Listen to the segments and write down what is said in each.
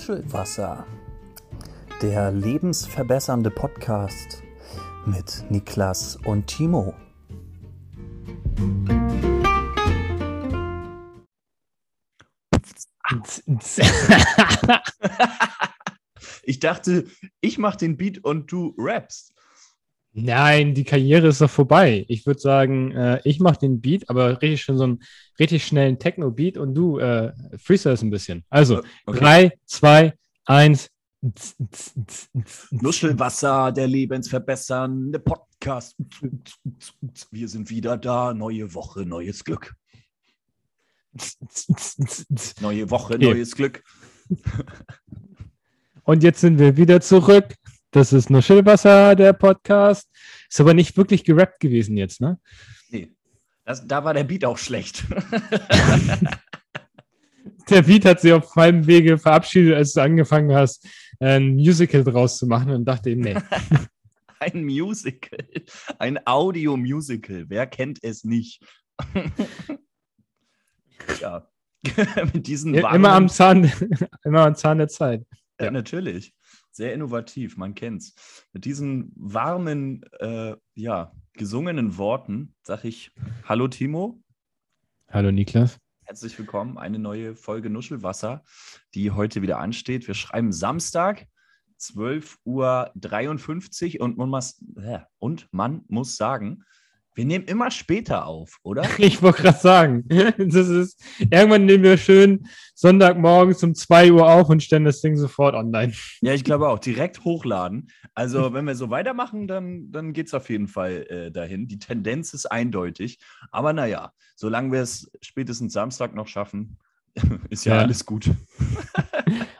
Nuschelwasser, der lebensverbessernde Podcast mit Niklas und Timo. ich dachte, ich mache den Beat und du rappst. Nein, die Karriere ist doch vorbei. Ich würde sagen, äh, ich mache den Beat, aber richtig schön so einen richtig schnellen Techno-Beat und du äh, freestylst ein bisschen. Also, okay. drei, zwei, eins. Nuschelwasser, der lebensverbessernde Podcast. Wir sind wieder da. Neue Woche, neues Glück. Neue Woche, neues Glück. Und jetzt sind wir wieder zurück. Das ist nur Schillwasser, der Podcast. Ist aber nicht wirklich gerappt gewesen jetzt, ne? Nee. Das, da war der Beat auch schlecht. der Beat hat sich auf meinem Wege verabschiedet, als du angefangen hast, ein Musical draus zu machen und dachte eben, nee. ein Musical. Ein Audio-Musical. Wer kennt es nicht? ja. Mit diesen immer am Zahn, immer am Zahn der Zeit. Ja, ja natürlich. Sehr innovativ, man kennt's. Mit diesen warmen, äh, ja, gesungenen Worten sage ich Hallo Timo. Hallo Niklas. Herzlich willkommen, eine neue Folge Nuschelwasser, die heute wieder ansteht. Wir schreiben Samstag, 12.53 Uhr und man muss, und man muss sagen, wir nehmen immer später auf, oder? Ich wollte gerade sagen, das ist, irgendwann nehmen wir schön Sonntagmorgens um 2 Uhr auf und stellen das Ding sofort online. Ja, ich glaube auch, direkt hochladen. Also, wenn wir so weitermachen, dann, dann geht es auf jeden Fall äh, dahin. Die Tendenz ist eindeutig. Aber naja, solange wir es spätestens Samstag noch schaffen, ist ja, ja. alles gut.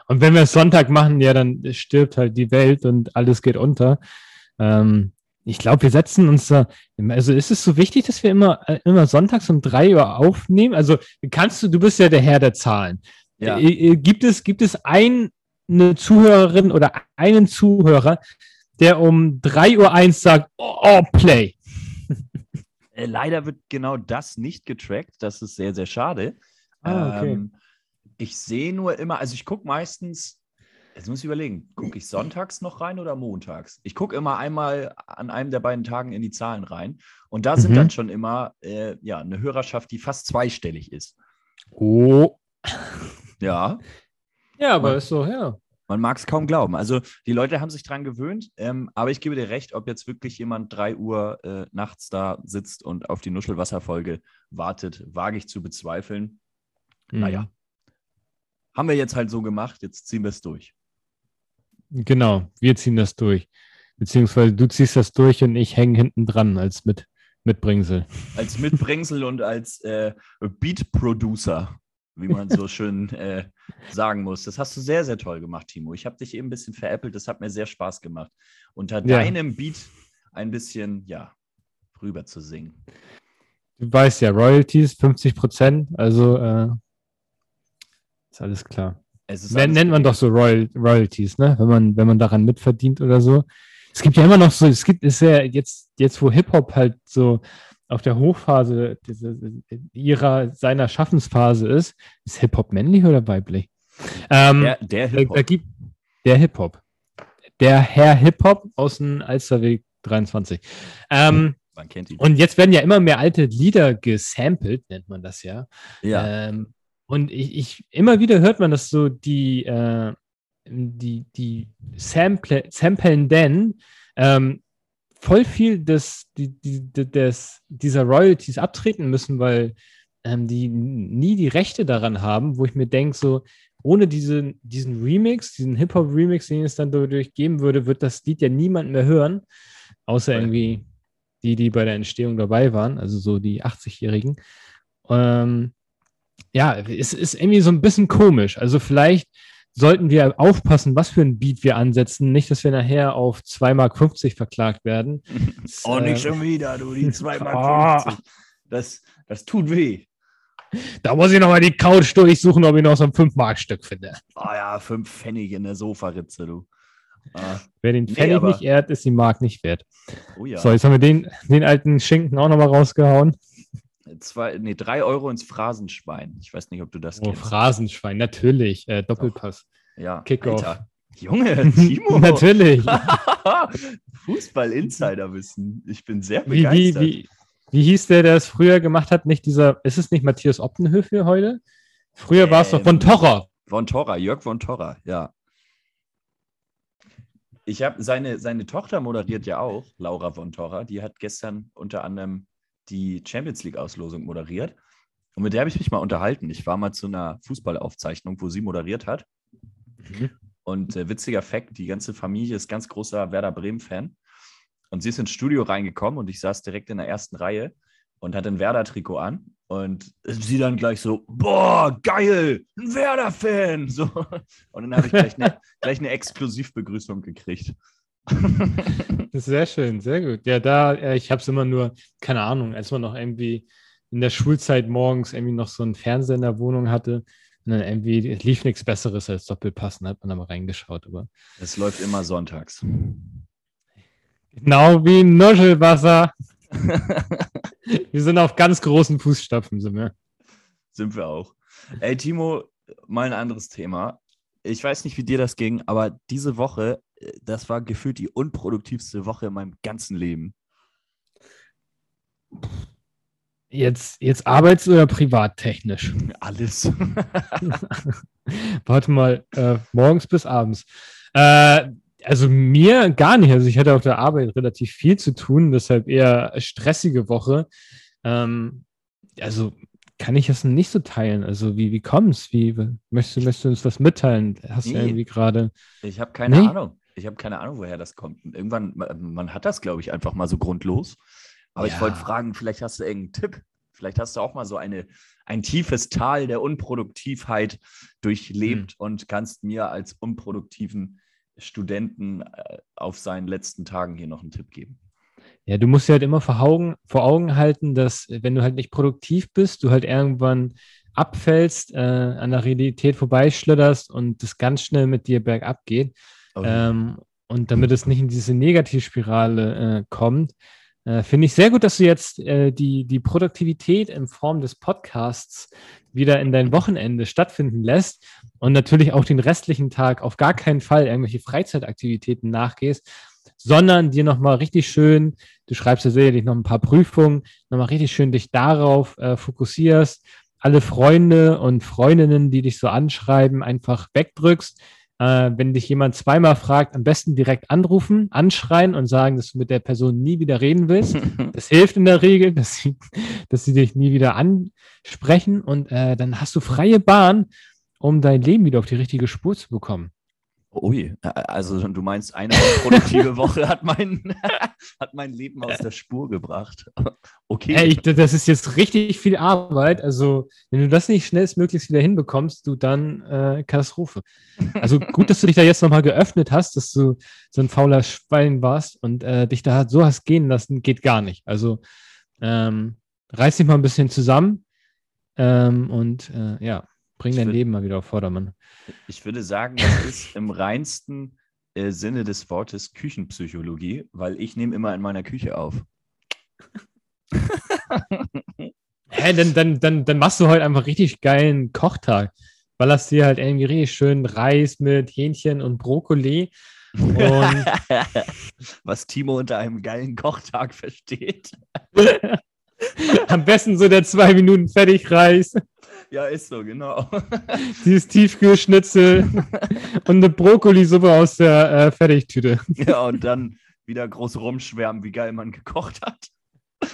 und wenn wir es Sonntag machen, ja, dann stirbt halt die Welt und alles geht unter. Ähm, ich glaube, wir setzen uns da, also ist es so wichtig, dass wir immer, äh, immer sonntags um drei Uhr aufnehmen? Also kannst du, du bist ja der Herr der Zahlen. Ja. Äh, äh, gibt es, gibt es eine Zuhörerin oder einen Zuhörer, der um drei Uhr eins sagt, oh, oh Play? Leider wird genau das nicht getrackt. Das ist sehr, sehr schade. Ah, okay. Ähm, ich sehe nur immer, also ich gucke meistens Jetzt muss ich überlegen, gucke ich sonntags noch rein oder montags? Ich gucke immer einmal an einem der beiden Tagen in die Zahlen rein. Und da sind mhm. dann schon immer äh, ja, eine Hörerschaft, die fast zweistellig ist. Oh. Ja. Ja, aber man, ist so, ja. Man mag es kaum glauben. Also die Leute haben sich dran gewöhnt, ähm, aber ich gebe dir recht, ob jetzt wirklich jemand 3 Uhr äh, nachts da sitzt und auf die Nuschelwasserfolge wartet, wage ich zu bezweifeln. Mhm. Naja. Haben wir jetzt halt so gemacht, jetzt ziehen wir es durch. Genau, wir ziehen das durch. Beziehungsweise du ziehst das durch und ich hänge hinten dran als mit, Mitbringsel. Als Mitbringsel und als äh, Beat-Producer, wie man so schön äh, sagen muss. Das hast du sehr, sehr toll gemacht, Timo. Ich habe dich eben ein bisschen veräppelt. Das hat mir sehr Spaß gemacht. Unter ja. deinem Beat ein bisschen, ja, rüber zu singen. Du weißt ja, Royalties 50 Prozent, also äh, ist alles klar. Nennt man doch so Royal, Royalties, ne? Wenn man, wenn man daran mitverdient oder so. Es gibt ja immer noch so, es gibt, ist ja jetzt, jetzt wo Hip-Hop halt so auf der Hochphase diese, ihrer, seiner Schaffensphase ist, ist Hip-Hop männlich oder weiblich? Ähm, der, der Hip-Hop. Der Hip-Hop. Der Herr Hip-Hop aus dem Alsterweg 23. Ähm, man kennt ihn. Und jetzt werden ja immer mehr alte Lieder gesampelt, nennt man das ja. Ja. Ähm, und ich, ich, immer wieder hört man, dass so die, äh, die, die Sample, Samplen ähm, voll viel des, die, die, des, dieser Royalties abtreten müssen, weil ähm, die nie die Rechte daran haben, wo ich mir denke, so, ohne diese, diesen Remix, diesen Hip-Hop-Remix, den es dann dadurch geben würde, wird das Lied ja niemand mehr hören, außer irgendwie die, die bei der Entstehung dabei waren, also so die 80-Jährigen. Ähm, ja, es ist irgendwie so ein bisschen komisch. Also vielleicht sollten wir aufpassen, was für ein Beat wir ansetzen. Nicht, dass wir nachher auf 2,50 Mark verklagt werden. Oh, nicht äh, schon wieder, du, die 2,50 Mark. Oh. Das, das tut weh. Da muss ich nochmal die Couch durchsuchen, ob ich noch so ein 5-Mark-Stück finde. Oh ja, 5 Pfennig in der Sofaritze, du. Ah. Wer den Pfennig nee, nicht ehrt, ist die Mark nicht wert. Oh ja. So, jetzt haben wir den, den alten Schinken auch nochmal rausgehauen zwei, nee, drei Euro ins Phrasenschwein. Ich weiß nicht, ob du das oh, kennst. Phrasenschwein, natürlich. Äh, Doppelpass. Ja, Kickoff. Alter. Junge, Timo. Natürlich. Fußball-Insider-Wissen. Ich bin sehr Wie, wie, begeistert. wie, wie hieß der, der es früher gemacht hat? Nicht dieser, ist es nicht Matthias Optenhöfel heute? Früher war es doch von Ähm, Torra. Von Torra, Jörg von Torra, ja. Ich habe seine, seine Tochter moderiert ja auch, Laura von Torra. Die hat gestern unter anderem die Champions League-Auslosung moderiert. Und mit der habe ich mich mal unterhalten. Ich war mal zu einer Fußballaufzeichnung, wo sie moderiert hat. Und äh, witziger Fakt: die ganze Familie ist ganz großer Werder Bremen-Fan. Und sie ist ins Studio reingekommen und ich saß direkt in der ersten Reihe und hatte ein Werder-Trikot an. Und sie dann gleich so: Boah, geil, ein Werder-Fan. So. Und dann habe ich gleich eine, gleich eine Exklusivbegrüßung gekriegt. Sehr schön, sehr gut. Ja, da, äh, ich habe es immer nur, keine Ahnung, als man noch irgendwie in der Schulzeit morgens irgendwie noch so einen Fernseher in der Wohnung hatte und dann irgendwie, es lief nichts Besseres als Doppelpassen, hat man da mal reingeschaut. Aber Es läuft immer sonntags. genau wie Nuschelwasser. Wir sind auf ganz großen Fußstapfen, sind wir. Sind wir auch. Ey, Timo, mal ein anderes Thema. Ich weiß nicht, wie dir das ging, aber diese Woche, das war gefühlt die unproduktivste Woche in meinem ganzen Leben. Jetzt, jetzt arbeits- oder privattechnisch? Alles. Warte mal, äh, morgens bis abends. Äh, also mir gar nicht. Also ich hatte auf der Arbeit relativ viel zu tun, deshalb eher stressige Woche. Ähm, also kann ich das nicht so teilen. Also wie, wie kommt's? Wie möchtest du, möchtest du uns was mitteilen? Hast du Nee. irgendwie gerade. Ich habe keine Nee? Ahnung. Ich habe keine Ahnung, woher das kommt. Irgendwann, man man hat das, glaube ich, einfach mal so grundlos. Aber ich Ja. wollte fragen, vielleicht hast du irgendeinen Tipp. Vielleicht hast du auch mal so eine, ein tiefes Tal der Unproduktivheit durchlebt und kannst mir als unproduktiven Studenten äh, auf seinen letzten Tagen hier noch einen Tipp geben. Ja, du musst dir halt immer vor Augen, vor Augen halten, dass äh, wenn du halt nicht produktiv bist, du halt irgendwann abfällst, äh, an der Realität vorbeischlitterst und das ganz schnell mit dir bergab geht. Ähm, und damit es nicht in diese Negativspirale äh, kommt, äh, finde ich sehr gut, dass du jetzt äh, die, die Produktivität in Form des Podcasts wieder in dein Wochenende stattfinden lässt und natürlich auch den restlichen Tag auf gar keinen Fall irgendwelche Freizeitaktivitäten nachgehst, sondern dir nochmal richtig schön, du schreibst ja sicherlich noch ein paar Prüfungen, nochmal richtig schön dich darauf äh, fokussierst, alle Freunde und Freundinnen, die dich so anschreiben, einfach wegdrückst, äh, wenn dich jemand zweimal fragt, am besten direkt anrufen, anschreien und sagen, dass du mit der Person nie wieder reden willst. Das hilft in der Regel, dass sie, dass sie dich nie wieder ansprechen und äh, dann hast du freie Bahn, um dein Leben wieder auf die richtige Spur zu bekommen. Ui, also du meinst, eine produktive Woche hat mein, hat mein Leben aus der Spur gebracht. Okay. Ey, das ist jetzt richtig viel Arbeit. Also, wenn du das nicht schnellstmöglichst wieder hinbekommst, du dann äh, Katastrophe. Also gut, dass du dich da jetzt nochmal geöffnet hast, dass du so ein fauler Schwein warst und äh, dich da so hast gehen lassen, geht gar nicht. Also ähm, reiß dich mal ein bisschen zusammen ähm, und äh, ja, bring dein würd- Leben mal wieder auf Vordermann. Ich würde sagen, das ist im reinsten äh, Sinne des Wortes Küchenpsychologie, weil ich nehme immer in meiner Küche auf. Hä, dann, dann, dann, dann machst du heute einfach richtig geilen Kochtag. Ballerst dir halt irgendwie richtig schön Reis mit Hähnchen und Brokkoli. Und Was Timo unter einem geilen Kochtag versteht. am besten so der zwei Minuten Fertigreis, Ja, ist so, genau. dieses Tiefkühlschnitzel und eine Brokkolisuppe aus der äh, Fertigtüte. ja, und dann wieder groß rumschwärmen, wie geil man gekocht hat.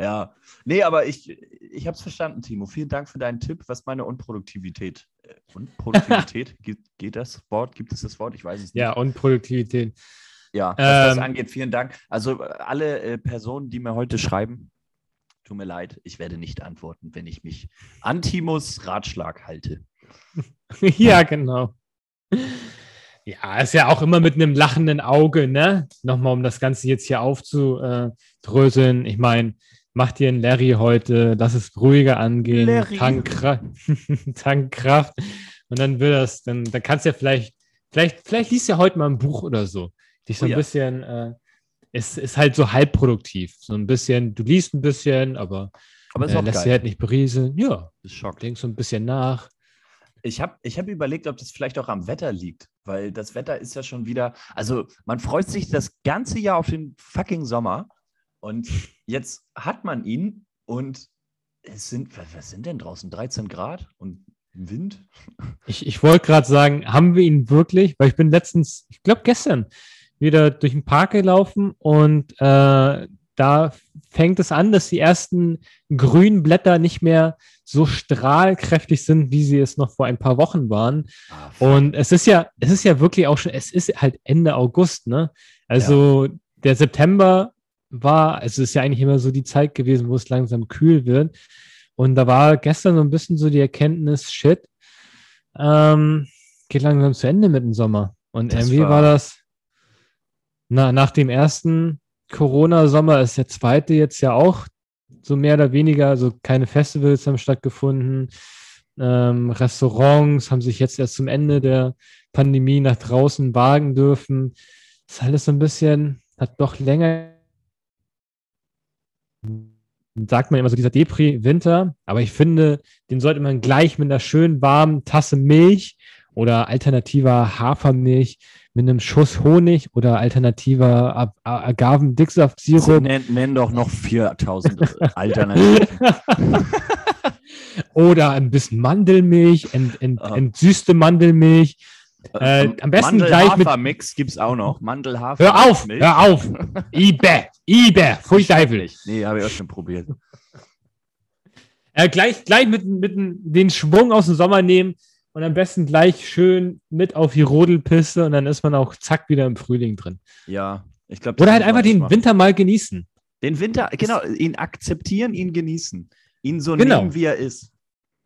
Ja, nee, aber ich, ich habe es verstanden, Timo. Vielen Dank für deinen Tipp, was meine Unproduktivität. Äh, Unproduktivität, geht, geht das Wort? Gibt es das Wort? Ich weiß es nicht. Ja, und Produktivität. Ja, was das Ähm, angeht, vielen Dank. Also äh, alle äh, Personen, die mir heute schreiben, tut mir leid, ich werde nicht antworten, wenn ich mich an Timos Ratschlag halte. ja, genau. Ja, ist ja auch immer mit einem lachenden Auge, ne? Nochmal, um das Ganze jetzt hier aufzudröseln. Ich meine, mach dir einen Larry heute, lass es ruhiger angehen, Larry. tank, Kra- tank Kraft. Und dann wird das, dann, dann kannst du ja vielleicht, vielleicht, vielleicht liest du ja heute mal ein Buch oder so. Dich so Oh ein ja. bisschen, äh, es ist halt so halbproduktiv. So ein bisschen, du liest ein bisschen, aber Aber ist äh, lässt dir halt nicht berieseln. Ja, ist schockt. denkst so ein bisschen nach. Ich habe ich hab überlegt, ob das vielleicht auch am Wetter liegt, weil das Wetter ist ja schon wieder, also man freut sich das ganze Jahr auf den fucking Sommer und jetzt hat man ihn und es sind, was sind denn draußen? 13 Grad und Wind? Ich, ich wollte gerade sagen, haben wir ihn wirklich? Weil ich bin letztens, ich glaube gestern, wieder durch den Park gelaufen und äh, da fängt es an, dass die ersten grünen Blätter nicht mehr so strahlkräftig sind, wie sie es noch vor ein paar Wochen waren. Ah, und es ist ja, es ist ja wirklich auch schon, es ist halt Ende August, ne? Also ja. der September war, es ist ja eigentlich immer so die Zeit gewesen, wo es langsam kühl wird. Und da war gestern so ein bisschen so die Erkenntnis, shit, ähm, geht langsam zu Ende mit dem Sommer. Und das irgendwie war, war das, na, nach dem ersten Corona-Sommer ist der zweite jetzt ja auch so mehr oder weniger, also keine Festivals haben stattgefunden. Ähm, Restaurants haben sich jetzt erst zum Ende der Pandemie nach draußen wagen dürfen. Das ist alles so ein bisschen, hat doch länger, sagt man immer so, dieser Depri-Winter, aber ich finde, den sollte man gleich mit einer schönen warmen Tasse Milch oder alternativer Hafermilch mit einem Schuss Honig oder alternativer Agavendicksaft-Sirup. Nenn, nenn doch noch 4000 Alternativen. oder ein bisschen Mandelmilch, ent, ent, uh. entsüßte Mandelmilch. Äh, äh am besten gleich mit. Mix gibt es auch noch. Mandelhafer. Hör auf, hör auf. Ibe, Ibe, furchtbar. Nee, habe ich auch schon probiert. Äh, gleich, gleich mit, mit den Schwung aus dem Sommer nehmen und am besten gleich schön mit auf die Rodelpiste und dann ist man auch zack wieder im Frühling drin. Ja, ich glaube. Oder halt einfach den machen. Winter mal genießen. Den Winter, genau, ihn akzeptieren, ihn genießen. Ihn so genau. nehmen, wie er ist.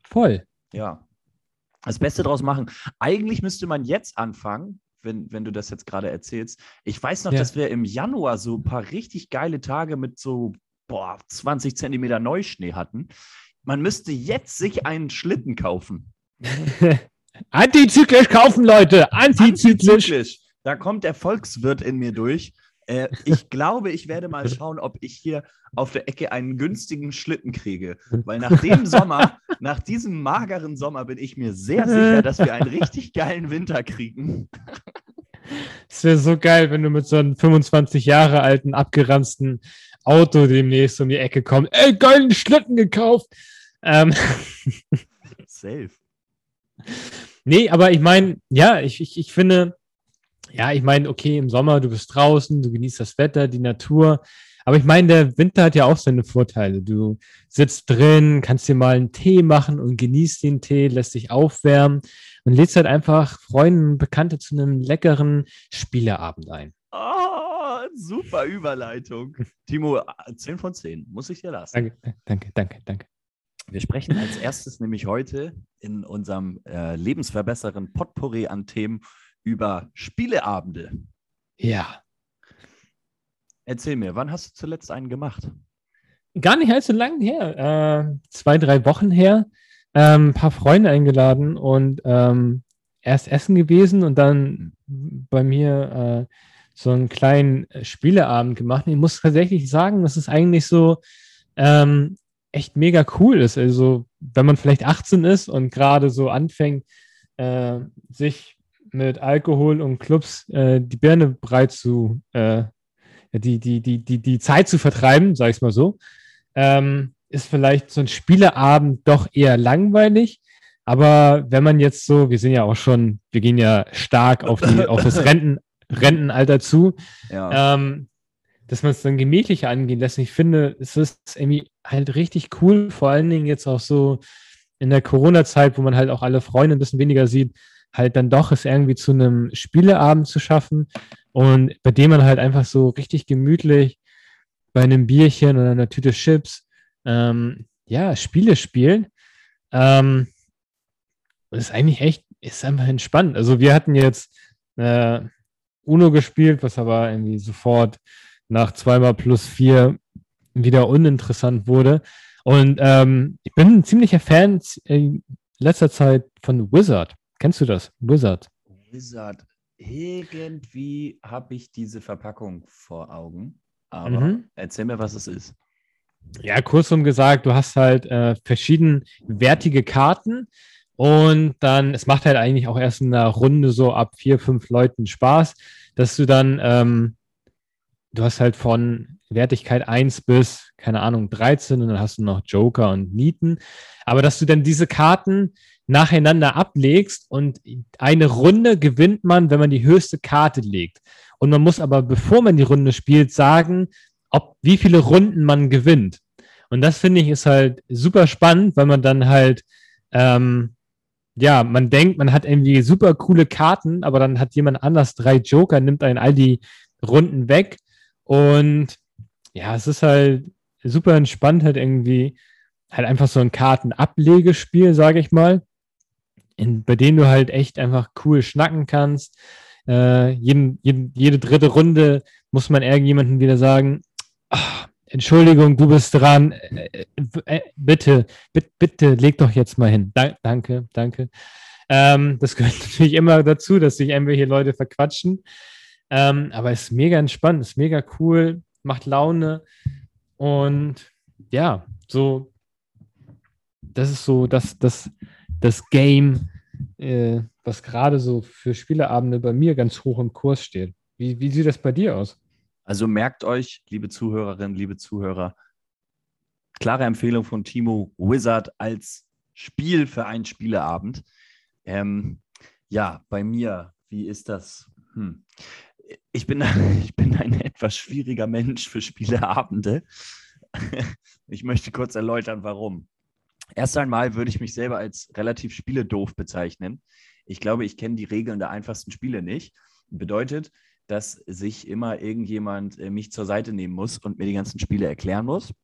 Voll. Ja. Das Beste draus machen. Eigentlich müsste man jetzt anfangen, wenn, wenn du das jetzt gerade erzählst. Ich weiß noch, ja. dass wir im Januar so ein paar richtig geile Tage mit so boah, 20 Zentimeter Neuschnee hatten. Man müsste jetzt sich einen Schlitten kaufen. Antizyklisch kaufen, Leute. Antizyklisch. Antizyklisch. Da kommt der Volkswirt in mir durch. Äh, ich glaube, ich werde mal schauen, ob ich hier auf der Ecke einen günstigen Schlitten kriege. Weil nach dem Sommer, nach diesem mageren Sommer, bin ich mir sehr sicher, dass wir einen richtig geilen Winter kriegen. Es wäre so geil, wenn du mit so einem 25 Jahre alten, abgeranzten Auto demnächst um die Ecke kommst. Ey, geilen Schlitten gekauft. Ähm. Safe. Nee, aber ich meine, ja, ich, ich, ich finde, ja, ich meine, okay, im Sommer, du bist draußen, du genießt das Wetter, die Natur. Aber ich meine, der Winter hat ja auch seine Vorteile. Du sitzt drin, kannst dir mal einen Tee machen und genießt den Tee, lässt dich aufwärmen und lädst halt einfach Freunde und Bekannte zu einem leckeren Spieleabend ein. Oh, super Überleitung. Timo, 10 von 10, muss ich dir lassen. Danke, danke, danke, danke. Wir sprechen als erstes nämlich heute in unserem äh, lebensverbessernden Potpourri an Themen über Spieleabende. Ja. Erzähl mir, wann hast du zuletzt einen gemacht? Gar nicht allzu lange her. Äh, zwei, drei Wochen her. Ähm, ein paar Freunde eingeladen und ähm, erst essen gewesen und dann bei mir äh, so einen kleinen Spieleabend gemacht. Ich muss tatsächlich sagen, das ist eigentlich so ähm, echt mega cool ist. Also, wenn man vielleicht 18 ist und gerade so anfängt, äh, sich mit Alkohol und Clubs äh, die Birne breit zu, äh, die, die, die, die, die Zeit zu vertreiben, sag ich mal so, ähm, ist vielleicht so ein Spieleabend doch eher langweilig. Aber wenn man jetzt so, wir sind ja auch schon, wir gehen ja stark auf, die, auf das Renten, Rentenalter zu, ja. ähm, dass man es dann gemächlicher angehen lässt. Und ich finde, es ist irgendwie halt richtig cool, vor allen Dingen jetzt auch so in der Corona-Zeit, wo man halt auch alle Freunde ein bisschen weniger sieht, halt dann doch es irgendwie zu einem Spieleabend zu schaffen und bei dem man halt einfach so richtig gemütlich bei einem Bierchen oder einer Tüte Chips ähm, ja, Spiele spielen. Ähm, das ist eigentlich echt, ist einfach entspannt. Also wir hatten jetzt äh, Uno gespielt, was aber irgendwie sofort nach zweimal plus vier wieder uninteressant wurde. Und ähm, ich bin ein ziemlicher Fan in letzter Zeit von Wizard. Kennst du das? Wizard. Wizard. Irgendwie habe ich diese Verpackung vor Augen. Aber mhm. erzähl mir, was es ist. Ja, kurzum gesagt, du hast halt äh, verschieden wertige Karten Und dann, es macht halt eigentlich auch erst in einer Runde so ab vier, fünf Leuten Spaß, dass du dann, ähm, du hast halt von Wertigkeit 1 bis, keine Ahnung, 13 und dann hast du noch Joker und Nieten. Aber dass du dann diese Karten nacheinander ablegst und eine Runde gewinnt man, wenn man die höchste Karte legt. Und man muss aber, bevor man die Runde spielt, sagen, ob wie viele Runden man gewinnt. Und das finde ich ist halt super spannend, weil man dann halt, ähm, ja, man denkt, man hat irgendwie super coole Karten, aber dann hat jemand anders drei Joker, nimmt einen all die Runden weg. Und ja, es ist halt super entspannt, halt irgendwie, halt einfach so ein Kartenablegespiel, sage ich mal, in, bei dem du halt echt einfach cool schnacken kannst. Äh, jeden, jeden, jede dritte Runde muss man irgendjemanden wieder sagen, ach, Entschuldigung, du bist dran. Äh, äh, bitte, bitte, bitte, leg doch jetzt mal hin. Da, danke, danke. Ähm, das gehört natürlich immer dazu, dass sich irgendwelche Leute verquatschen. Ähm, aber es ist mega entspannt, ist mega cool, macht Laune. Und ja, so, das ist so das, das, das Game, äh, was gerade so für Spieleabende bei mir ganz hoch im Kurs steht. Wie, wie sieht das bei dir aus? Also merkt euch, liebe Zuhörerinnen, liebe Zuhörer, klare Empfehlung von Timo Wizard als Spiel für einen Spieleabend. Ähm, ja, bei mir, wie ist das? Hm. Ich, bin, ich bin ein etwas schwieriger Mensch für Spieleabende. Ich möchte kurz erläutern, warum. Erst einmal würde ich mich selber als relativ spieledoof bezeichnen. Ich glaube, ich kenne die Regeln der einfachsten Spiele nicht. Bedeutet, dass sich immer irgendjemand äh, mich zur Seite nehmen muss und mir die ganzen Spiele erklären muss.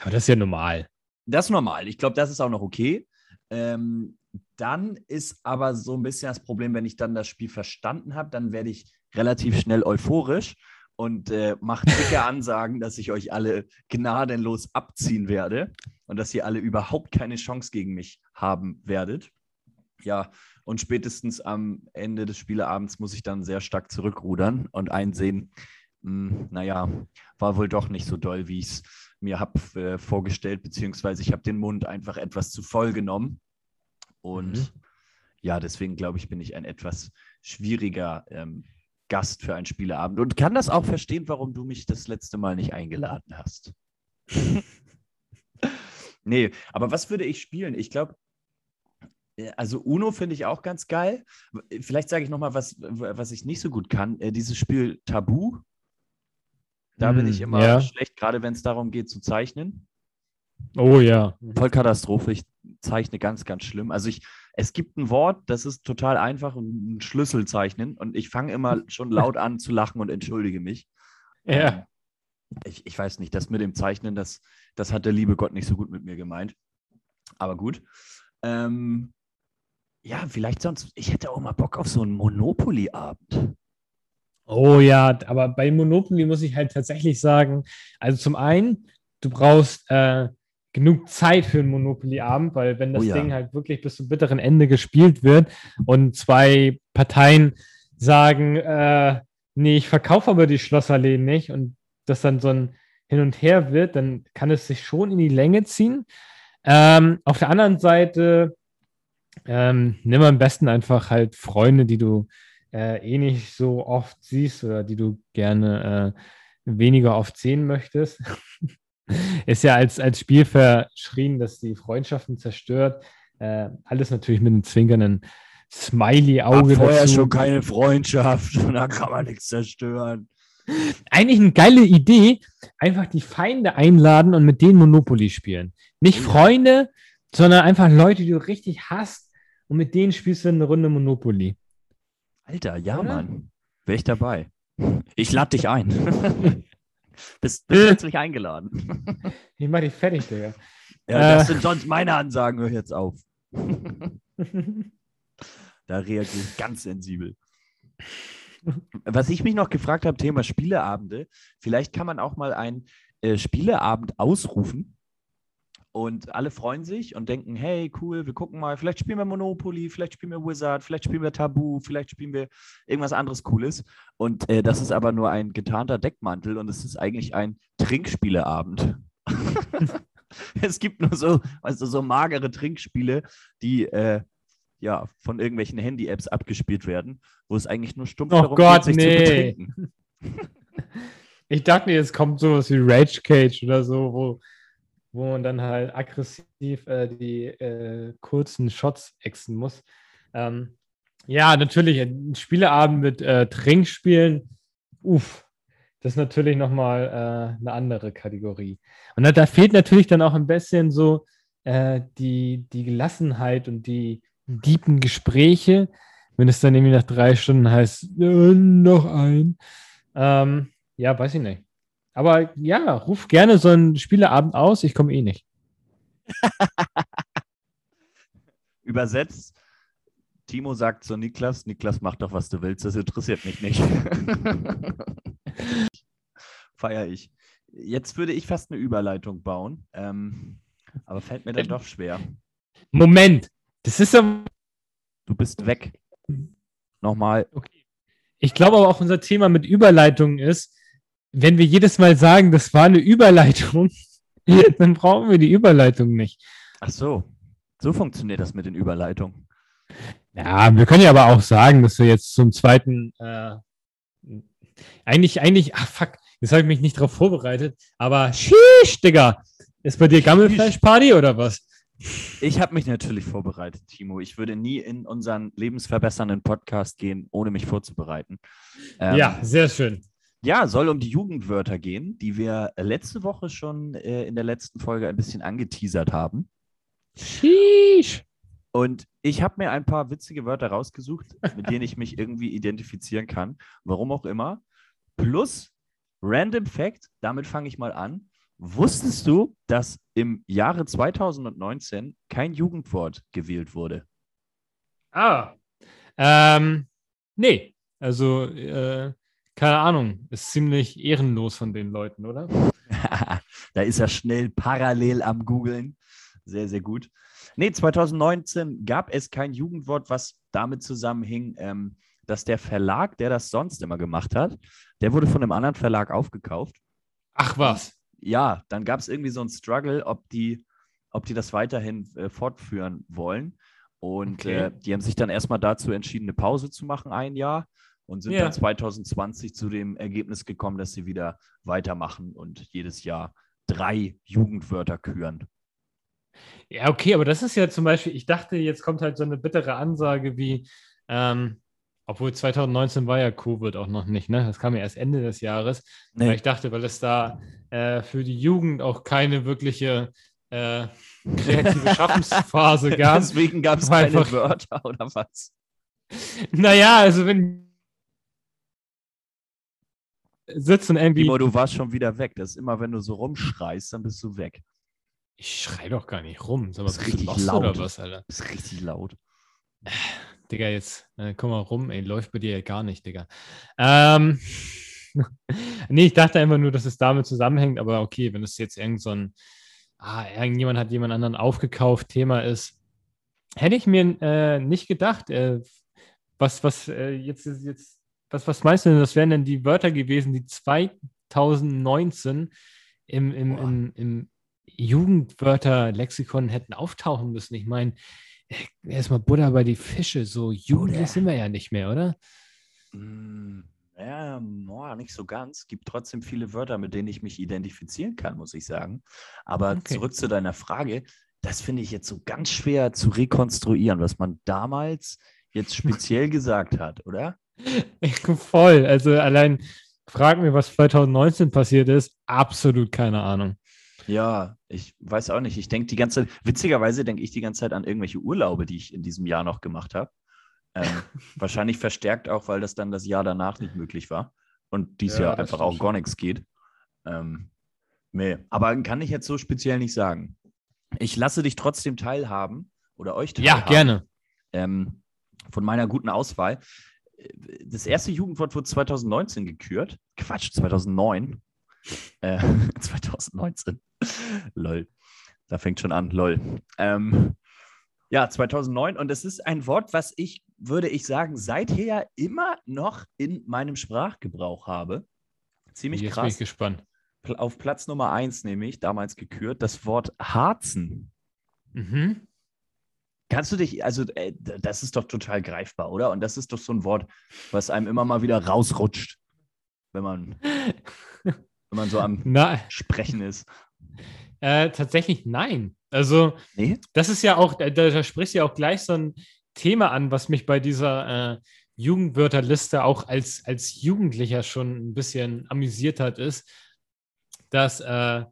Aber das ist ja normal. Das ist normal. Ich glaube, das ist auch noch okay. Ähm, dann ist aber so ein bisschen das Problem, wenn ich dann das Spiel verstanden habe, dann werde ich relativ schnell euphorisch und äh, mache dicke Ansagen, dass ich euch alle gnadenlos abziehen werde und dass ihr alle überhaupt keine Chance gegen mich haben werdet. Ja, und spätestens am Ende des Spieleabends muss ich dann sehr stark zurückrudern und einsehen, mh, hm, naja, war wohl doch nicht so doll, wie ich es mir habe äh, vorgestellt, beziehungsweise ich habe den Mund einfach etwas zu voll genommen. Und mhm. ja, deswegen glaube ich, bin ich ein etwas schwieriger ähm, Gast für einen Spieleabend und kann das auch verstehen, warum du mich das letzte Mal nicht eingeladen hast. nee, aber was würde ich spielen? Ich glaube, äh, also Uno finde ich auch ganz geil. Vielleicht sage ich nochmal, was, was ich nicht so gut kann. Äh, dieses Spiel Tabu. Da mm, bin ich hm, immer ja. schlecht, gerade wenn es darum geht zu zeichnen. Oh ja. Voll Katastrophe. Ich zeichne ganz, ganz schlimm. Also ich, es gibt ein Wort, das ist total einfach und ein Schlüssel zeichnen. Und ich fange immer schon laut an zu lachen und entschuldige mich. Ja. Ähm, ich, ich weiß nicht, das mit dem Zeichnen, das, das hat der liebe Gott nicht so gut mit mir gemeint. Aber gut. Ähm, ja, vielleicht sonst, ich hätte auch mal Bock auf so einen Monopoly-Abend. Oh ja, aber bei Monopoly muss ich halt tatsächlich sagen, also zum einen, du brauchst äh, genug Zeit für einen Monopoly-Abend, weil wenn das oh ja. Ding halt wirklich bis zum bitteren Ende gespielt wird und zwei Parteien sagen, äh, nee, ich verkaufe aber die Schlossallee nicht und das dann so ein Hin und Her wird, dann kann es sich schon in die Länge ziehen. Ähm, auf der anderen Seite ähm, nimm am besten einfach halt Freunde, die du äh, eh nicht so oft siehst oder die du gerne äh, weniger oft sehen möchtest. Ist ja als, als Spiel verschrien, dass die Freundschaften zerstört. Äh, alles natürlich mit einem zwinkernden Smiley-Auge. Vorher dazu. schon keine Freundschaft und da kann man nichts zerstören. Eigentlich eine geile Idee, einfach die Feinde einladen und mit denen Monopoly spielen. Nicht Freunde, sondern einfach Leute, die du richtig hast und mit denen spielst du eine Runde Monopoly. Alter, ja, Oder? Mann. Wäre ich dabei. Ich lade dich ein. bist, bist herzlich eingeladen. ich mach dich fertig, Digga. Ja, das äh. sind sonst meine Ansagen. Hör jetzt auf. da reagiere ich ganz sensibel. Was ich mich noch gefragt habe, Thema Spieleabende. Vielleicht kann man auch mal einen äh, Spieleabend ausrufen und alle freuen sich und denken, hey, cool, wir gucken mal, vielleicht spielen wir Monopoly, vielleicht spielen wir Wizard, vielleicht spielen wir Tabu, vielleicht spielen wir irgendwas anderes Cooles. Und äh, das ist aber nur ein getarnter Deckmantel und es ist eigentlich ein Trinkspieleabend. Es gibt nur so, weißt du, so magere Trinkspiele, die äh, ja von irgendwelchen Handy-Apps abgespielt werden, wo es eigentlich nur stumpf Oh darum Gott, geht, sich nee. zu betrinken. Ich dachte, jetzt kommt sowas wie Rage Cage oder so, wo, wo man dann halt aggressiv äh, die äh, kurzen Shots exen muss. Ähm, ja, natürlich, ein Spieleabend mit äh, Trinkspielen, uff, das ist natürlich nochmal äh, eine andere Kategorie. Und da, da fehlt natürlich dann auch ein bisschen so äh, die, die Gelassenheit und die deepen Gespräche, wenn es dann irgendwie nach drei Stunden heißt, äh, noch ein. Ähm, ja, weiß ich nicht. Aber ja, ruf gerne so einen Spieleabend aus, ich komme eh nicht. Übersetzt, Timo sagt zu Niklas, Niklas, mach doch, was du willst, das interessiert mich nicht. Feier ich. Jetzt würde ich fast eine Überleitung bauen, ähm, aber fällt mir dann doch schwer. Moment, das ist aber, Du bist weg. Nochmal. ich glaube aber auch unser Thema mit Überleitungen ist, wenn wir jedes Mal sagen, das war eine Überleitung, dann brauchen wir die Überleitung nicht. Ach so. So funktioniert das mit den Überleitungen. Ja, wir können ja aber auch sagen, dass wir jetzt zum zweiten, äh, eigentlich, eigentlich, ach fuck, jetzt habe ich mich nicht darauf vorbereitet, aber Sheesh, Digga, ist bei dir Gammelfleischparty oder was? Ich habe mich natürlich vorbereitet, Timo. Ich würde nie in unseren lebensverbessernden Podcast gehen, ohne mich vorzubereiten. Ähm, ja, sehr schön. Ja, soll um die Jugendwörter gehen, die wir letzte Woche schon äh, in der letzten Folge ein bisschen angeteasert haben. Sheesh. Und ich habe mir ein paar witzige Wörter rausgesucht, mit denen ich mich irgendwie identifizieren kann. Warum auch immer. Plus Random Fact, damit fange ich mal an. Wusstest du, dass im Jahre 2019 kein Jugendwort gewählt wurde? Ah. Ähm, nee, also, äh, keine Ahnung, ist ziemlich ehrenlos von den Leuten, oder? da ist er schnell parallel am Googeln. Sehr, sehr gut. Nee, 2019 gab es kein Jugendwort, was damit zusammenhing, ähm, dass der Verlag, der das sonst immer gemacht hat, der wurde von einem anderen Verlag aufgekauft. Ach was. Ja, dann gab es irgendwie so einen Struggle, ob die, ob die das weiterhin äh, fortführen wollen. Und Okay. äh, die haben sich dann erstmal dazu entschieden, eine Pause zu machen, ein Jahr. Und sind Ja. dann 2020 zu dem Ergebnis gekommen, dass sie wieder weitermachen und jedes Jahr drei Jugendwörter küren. Ja, okay, aber das ist ja zum Beispiel, ich dachte, jetzt kommt halt so eine bittere Ansage wie, ähm, obwohl 2019 war ja Covid auch noch nicht, ne? Das kam ja erst Ende des Jahres. Nee. Aber ich dachte, weil es da äh, für die Jugend auch keine wirkliche äh, kreative Schaffensphase gab. Deswegen gab es keine einfach- Wörter oder was? Naja, also wenn sitzen irgendwie. Timo, du warst schon wieder weg. Das ist immer, wenn du so rumschreist, dann bist du weg. Ich schrei doch gar nicht rum. Sag mal, Das ist richtig lost laut. oder was, Alter? Das ist richtig laut. Digga, jetzt äh, komm mal rum, ey, läuft bei dir ja gar nicht, Digga. Ähm, nee, ich dachte einfach nur, dass es damit zusammenhängt, aber okay, wenn es jetzt irgend so ein, ah, irgendjemand hat jemand anderen aufgekauft, Thema ist, hätte ich mir äh, nicht gedacht, äh, was, was, äh, jetzt, ist jetzt, was, was meinst du denn, das wären denn die Wörter gewesen, die 2019 im, im, im, im Jugendwörter-Lexikon hätten auftauchen müssen? Ich meine, erstmal Butter bei die Fische, so jugendlich Butter. sind wir ja nicht mehr, oder? Mm, Ja, boah, nicht so ganz. Gibt trotzdem viele Wörter, mit denen ich mich identifizieren kann, muss ich sagen. Aber Okay. zurück zu deiner Frage, das finde ich jetzt so ganz schwer zu rekonstruieren, was man damals jetzt speziell gesagt hat, oder? Voll. Also allein frag mir, was 2019 passiert ist, absolut keine Ahnung. Ja, ich weiß auch nicht. Ich denke die ganze Zeit, witzigerweise denke ich die ganze Zeit an irgendwelche Urlaube, die ich in diesem Jahr noch gemacht habe. Ähm, wahrscheinlich verstärkt auch, weil das dann das Jahr danach nicht möglich war und dies Ja, Jahr einfach auch gar nichts geht. Ähm, nee, aber kann ich jetzt so speziell nicht sagen. Ich lasse dich trotzdem teilhaben oder euch teilhaben. Ja, gerne. ähm, von meiner guten Auswahl. Das erste Jugendwort wurde 2019 gekürt. Quatsch, 2009. Äh, 2019. lol. Da fängt schon an, lol. Ähm, ja, 2009. Und es ist ein Wort, was ich, würde ich sagen, seither immer noch in meinem Sprachgebrauch habe. Ziemlich Jetzt bin ich krass. gespannt. auf Platz Nummer eins nämlich, damals gekürt, das Wort Harzen. Mhm. Kannst du dich, also äh, d- das ist doch total greifbar, oder? Und das ist doch so ein Wort, was einem immer mal wieder rausrutscht, wenn man, wenn man so am Na, Sprechen ist. äh, tatsächlich nein. Also, Nee? das ist ja auch, da, da sprichst du ja auch gleich so ein Thema an, was mich bei dieser äh, Jugendwörterliste auch als, als Jugendlicher schon ein bisschen amüsiert hat, ist, dass, äh,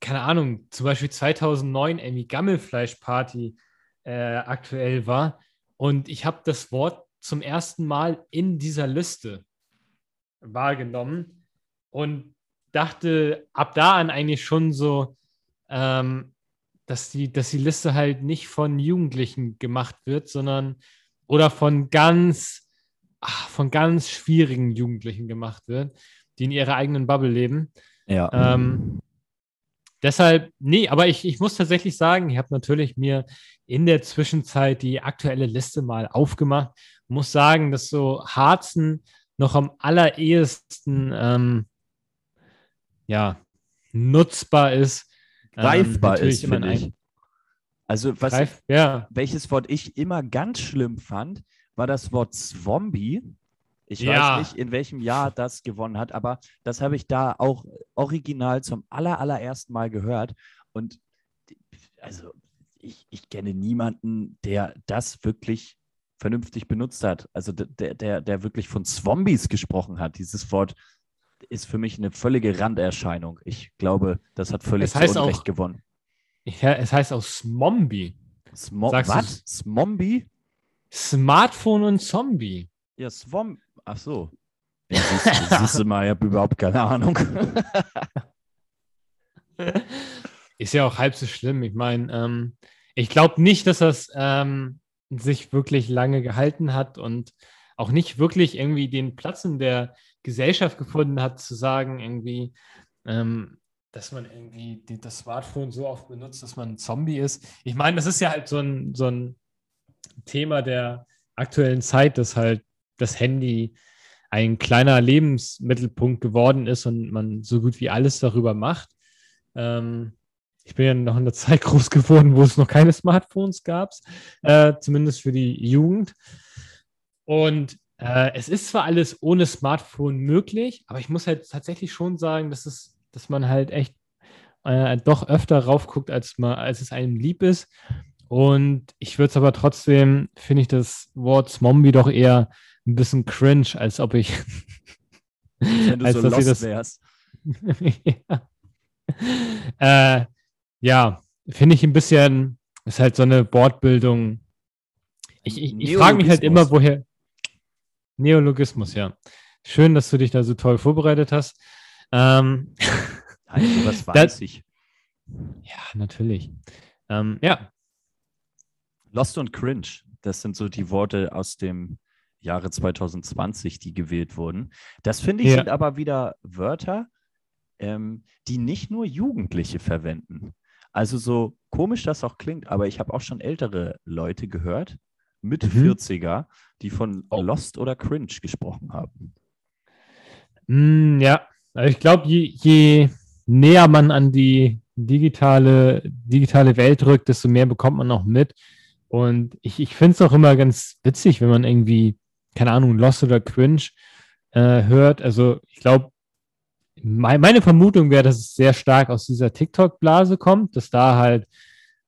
keine Ahnung, zum Beispiel 2009 irgendwie Gammelfleischparty äh, aktuell war und ich habe das Wort zum ersten Mal in dieser Liste wahrgenommen und dachte ab da an eigentlich schon so, ähm, dass, die, dass die Liste halt nicht von Jugendlichen gemacht wird, sondern oder von ganz, ach, von ganz schwierigen Jugendlichen gemacht wird, die in ihrer eigenen Bubble leben. Ja. Ähm, deshalb, nee, aber ich, ich muss tatsächlich sagen, ich habe natürlich mir in der Zwischenzeit die aktuelle Liste mal aufgemacht. Muss sagen, dass so Harzen noch am allerersten ähm, ja, nutzbar ist. Ähm, Greifbar natürlich ist, finde ich. Also, was, Greif, ja, welches Wort ich immer ganz schlimm fand, war das Wort Zombie. Ich Ja. weiß nicht, in welchem Jahr das gewonnen hat, aber das habe ich da auch original zum aller, allerersten Mal gehört. Und also ich, ich kenne niemanden, der das wirklich vernünftig benutzt hat. Also der, der, der wirklich von Zombies gesprochen hat. Dieses Wort ist für mich eine völlige Randerscheinung. Ich glaube, das hat völlig Es heißt zu Unrecht auch- gewonnen. ja, es heißt auch Smombie. Smo was? Zombie? Smartphone und Zombie. Ja, Swam. Ach so. Ja, siehst, siehst du mal, ich habe überhaupt keine Ahnung. Ist ja auch halb so schlimm. Ich meine, ähm, ich glaube nicht, dass das ähm, sich wirklich lange gehalten hat und auch nicht wirklich irgendwie den Platz in der Gesellschaft gefunden hat, zu sagen, irgendwie, ähm, dass man irgendwie die, das Smartphone so oft benutzt, dass man ein Zombie ist. Ich meine, das ist ja halt so ein, so ein Thema der aktuellen Zeit, dass halt das Handy ein kleiner Lebensmittelpunkt geworden ist und man so gut wie alles darüber macht. Ähm, ich bin ja noch in der Zeit groß geworden, wo es noch keine Smartphones gab, äh, zumindest für die Jugend. Und äh, es ist zwar alles ohne Smartphone möglich, aber ich muss halt tatsächlich schon sagen, dass, es, dass man halt echt äh, doch öfter raufguckt, als, man, als es einem lieb ist. Und ich würde es aber trotzdem, finde ich das Wort Zombie doch eher ein bisschen cringe, als ob ich Wenn du Als so dass das- wärst. ja. Äh, ja, finde ich ein bisschen, ist halt so eine Wortbildung. Ich, ich, ich frage mich halt immer, woher. Neologismus, ja. Schön, dass du dich da so toll vorbereitet hast. Ähm, Nein, was weiß ich. ja, natürlich. Ähm, ja, Lost und Cringe, das sind so die Worte aus dem Jahre 2020, die gewählt wurden. Das finde ich Ja. sind aber wieder Wörter, ähm, die nicht nur Jugendliche verwenden. Also so komisch das auch klingt, aber ich habe auch schon ältere Leute gehört, mit Mhm. 40er, die von Oh. Lost oder Cringe gesprochen haben. Mm, ja, also ich glaube, je, je näher man an die digitale, digitale Welt rückt, desto mehr bekommt man noch mit. Und ich, ich finde es auch immer ganz witzig, wenn man irgendwie, keine Ahnung, Lost oder Cringe äh, hört. Also ich glaube, mei- meine Vermutung wäre, dass es sehr stark aus dieser TikTok-Blase kommt, dass da halt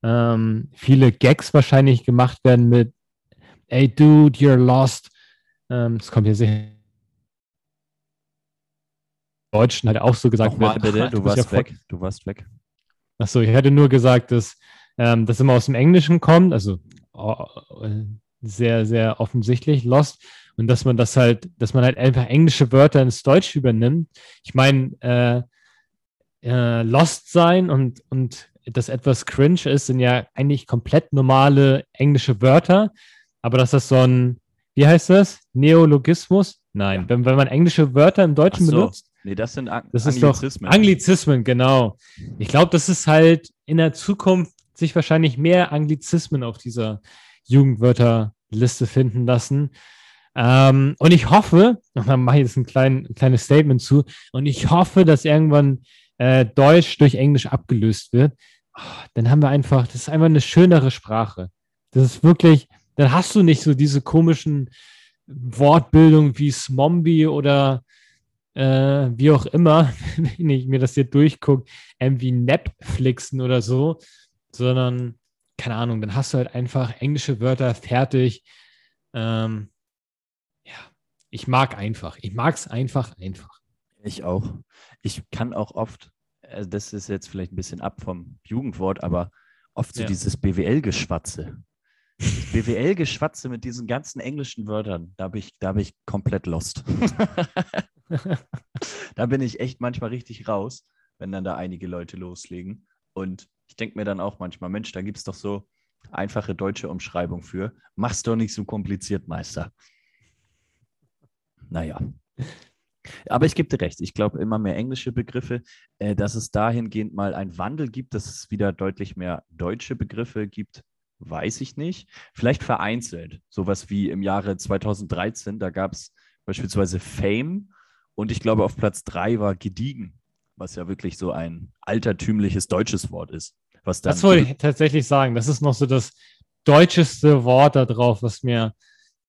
ähm, viele Gags wahrscheinlich gemacht werden mit Hey dude, you're lost. Ähm, das kommt hier sehr Deutschen halt auch so gesagt Nochmal bitte, du warst weg. Du warst weg. Achso, ich hätte nur gesagt, dass ähm, das immer aus dem Englischen kommt, also sehr, sehr offensichtlich Lost und dass man das halt, dass man halt einfach englische Wörter ins Deutsche übernimmt. Ich meine, äh, äh, Lost sein und, und das etwas cringe ist, sind ja eigentlich komplett normale englische Wörter, aber dass das so ein, wie heißt das? Neologismus? Nein, Ja. wenn, wenn man englische Wörter im Deutschen so. benutzt, Nee, das sind An das ist doch Anglizismen. Anglizismen, genau. Ich glaube, das ist halt in der Zukunft sich wahrscheinlich mehr Anglizismen auf dieser Jugendwörterliste finden lassen. Ähm, und ich hoffe, und dann mache ich jetzt ein, klein, ein kleines Statement zu, und ich hoffe, dass irgendwann äh, Deutsch durch Englisch abgelöst wird. Oh, dann haben wir einfach, das ist einfach eine schönere Sprache. Das ist wirklich, dann hast du nicht so diese komischen Wortbildungen wie Smombie oder äh, wie auch immer, wenn ich mir das hier durchgucke, irgendwie Netflixen oder so, sondern, keine Ahnung, dann hast du halt einfach englische Wörter fertig. Ähm, ja, ich mag einfach. Ich mag es einfach, einfach. Ich auch. Ich kann auch oft, also das ist jetzt vielleicht ein bisschen ab vom Jugendwort, aber oft so Ja. dieses BWL-Geschwatze. BWL-Geschwatze mit diesen ganzen englischen Wörtern, da bin ich, da bin ich komplett lost. da bin ich echt manchmal richtig raus, wenn dann da einige Leute loslegen. Und ich denke mir dann auch manchmal, Mensch, da gibt es doch so einfache deutsche Umschreibung für. Mach's doch nicht so kompliziert, Meister. Naja. Aber ich gebe dir recht, ich glaube immer mehr englische Begriffe, äh, dass es dahingehend mal einen Wandel gibt, dass es wieder deutlich mehr deutsche Begriffe gibt, weiß ich nicht. Vielleicht vereinzelt, sowas wie im Jahre 2013, da gab es beispielsweise Fame und ich glaube auf Platz drei war gediegen, was ja wirklich so ein altertümliches deutsches Wort ist. Was dann Das wollte ich tatsächlich sagen. Das ist noch so das deutscheste Wort da drauf, was mir